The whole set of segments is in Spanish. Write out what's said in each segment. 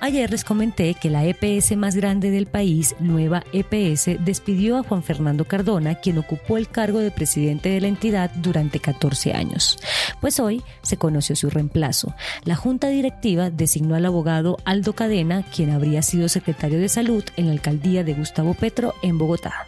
Ayer les comenté que la EPS más grande del país, Nueva EPS, despidió a Juan Fernando Cardona, quien ocupó el cargo de presidente de la entidad durante 14 años. Pues hoy se conoció su reemplazo. La junta directiva designó al abogado Aldo Cadena, quien habría sido secretario de salud en la alcaldía de Gustavo Petro en Bogotá.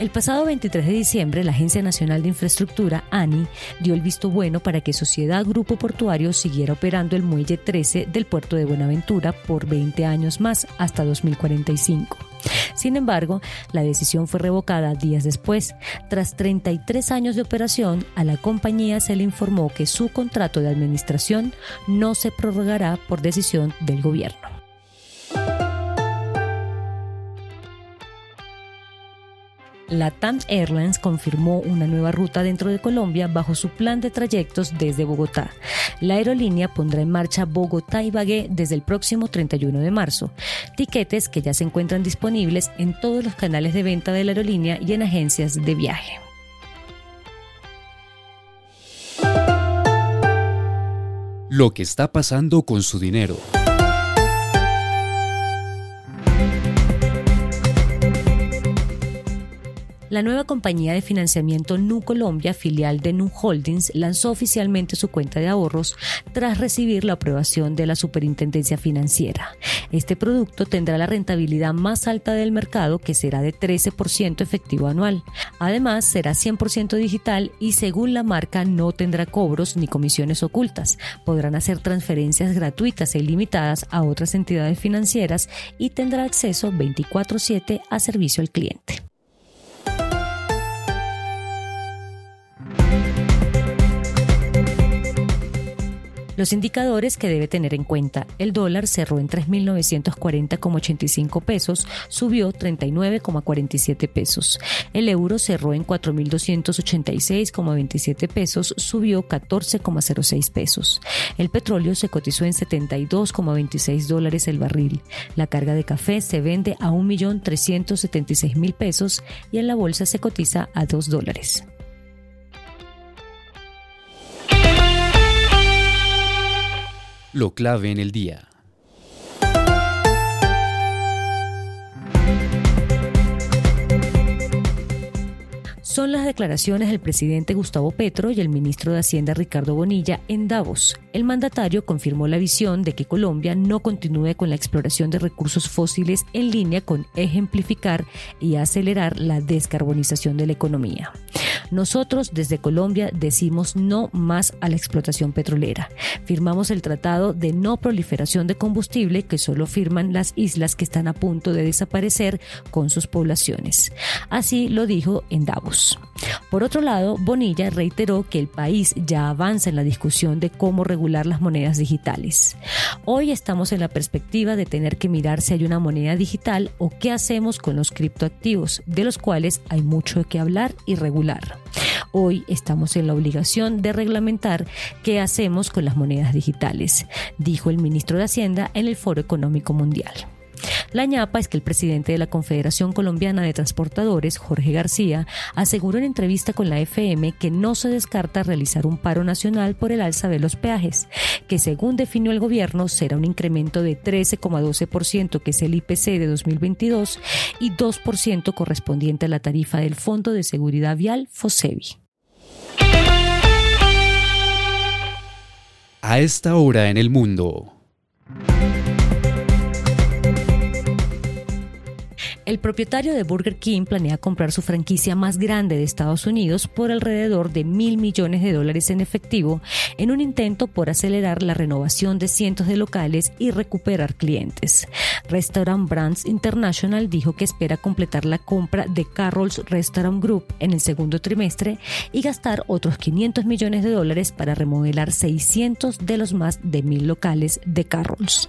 El pasado 23 de diciembre, la Agencia Nacional de Infraestructura, ANI, dio el visto bueno para que Sociedad Grupo Portuario siguiera operando el muelle 13 del puerto de Buenaventura por 20 años más, hasta 2045. Sin embargo, la decisión fue revocada días después. Tras 33 años de operación, a la compañía se le informó que su contrato de administración no se prorrogará por decisión del gobierno. La TAM Airlines confirmó una nueva ruta dentro de Colombia bajo su plan de trayectos desde Bogotá. La aerolínea pondrá en marcha Bogotá y Bagué desde el próximo 31 de marzo. Tiquetes que ya se encuentran disponibles en todos los canales de venta de la aerolínea y en agencias de viaje. Lo que está pasando con su dinero. La nueva compañía de financiamiento Nu Colombia, filial de Nu Holdings, lanzó oficialmente su cuenta de ahorros tras recibir la aprobación de la Superintendencia Financiera. Este producto tendrá la rentabilidad más alta del mercado, que será de 13% efectivo anual. Además, será 100% digital y según la marca no tendrá cobros ni comisiones ocultas. Podrán hacer transferencias gratuitas e ilimitadas a otras entidades financieras y tendrá acceso 24/7 a servicio al cliente. Los indicadores que debe tener en cuenta. El dólar cerró en 3.940,85 pesos, subió 39,47 pesos. El euro cerró en 4.286,27 pesos, subió 14,06 pesos. El petróleo se cotizó en 72,26 dólares el barril. La carga de café se vende a 1.376.000 pesos y en la bolsa se cotiza a 2 dólares. Lo clave en el día. son las declaraciones del presidente Gustavo Petro y el ministro de Hacienda Ricardo Bonilla en Davos. El mandatario confirmó la visión de que Colombia no continúe con la exploración de recursos fósiles en línea con ejemplificar y acelerar la descarbonización de la economía. Nosotros desde Colombia decimos no más a la explotación petrolera. Firmamos el tratado de no proliferación de combustible que solo firman las islas que están a punto de desaparecer con sus poblaciones. Así lo dijo en Davos. Por otro lado, Bonilla reiteró que el país ya avanza en la discusión de cómo regular las monedas digitales. Hoy estamos en la perspectiva de tener que mirar si hay una moneda digital o qué hacemos con los criptoactivos, de los cuales hay mucho que hablar y regular. Hoy estamos en la obligación de reglamentar qué hacemos con las monedas digitales, dijo el ministro de Hacienda en el Foro Económico Mundial. La ñapa es que el presidente de la Confederación Colombiana de Transportadores, Jorge García, aseguró en entrevista con la FM que no se descarta realizar un paro nacional por el alza de los peajes, que según definió el gobierno será un incremento de 13,12% que es el IPC de 2022 y 2% correspondiente a la tarifa del Fondo de Seguridad Vial FOSEVI. A esta hora en el mundo. El propietario de Burger King planea comprar su franquicia más grande de Estados Unidos por alrededor de mil millones de dólares en efectivo en un intento por acelerar la renovación de cientos de locales y recuperar clientes. Restaurant Brands International dijo que espera completar la compra de Carroll's Restaurant Group en el segundo trimestre y gastar otros 500 millones de dólares para remodelar 600 de los más de mil locales de Carroll's.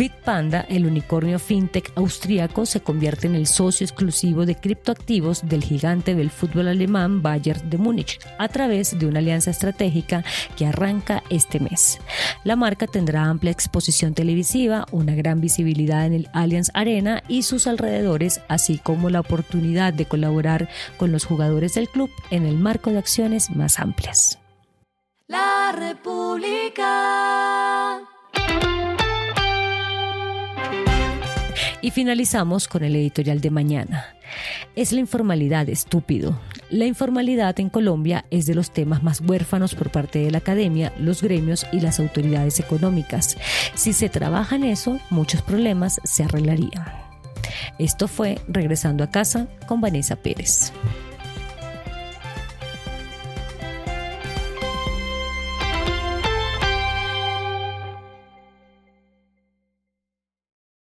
Bitpanda, el unicornio fintech austríaco, se convierte en el socio exclusivo de criptoactivos del gigante del fútbol alemán Bayern de Múnich a través de una alianza estratégica que arranca este mes. La marca tendrá amplia exposición televisiva, una gran visibilidad en el Allianz Arena y sus alrededores, así como la oportunidad de colaborar con los jugadores del club en el marco de acciones más amplias. La República. Y finalizamos con el editorial de mañana. Es la informalidad, estúpido. La informalidad en Colombia es de los temas más huérfanos por parte de la academia, los gremios y las autoridades económicas. Si se trabaja en eso, muchos problemas se arreglarían. Esto fue Regresando a casa con Vanessa Pérez.